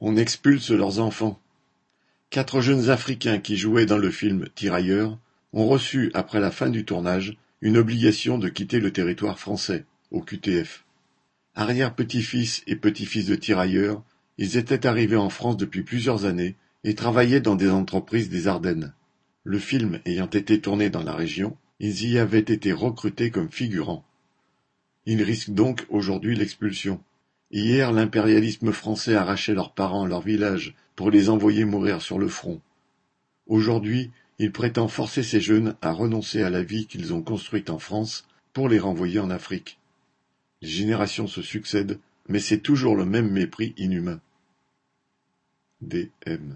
On expulse leurs enfants. Quatre jeunes Africains qui jouaient dans le film Tirailleurs ont reçu, après la fin du tournage, une obligation de quitter le territoire français, au QTF. Arrière-petits-fils et petits-fils de tirailleurs, ils étaient arrivés en France depuis plusieurs années et travaillaient dans des entreprises des Ardennes. Le film ayant été tourné dans la région, ils y avaient été recrutés comme figurants. Ils risquent donc aujourd'hui l'expulsion. Hier, l'impérialisme français arrachait leurs parents à leur village pour les envoyer mourir sur le front. Aujourd'hui, il prétend forcer ces jeunes à renoncer à la vie qu'ils ont construite en France pour les renvoyer en Afrique. Les générations se succèdent, mais c'est toujours le même mépris inhumain. D.M.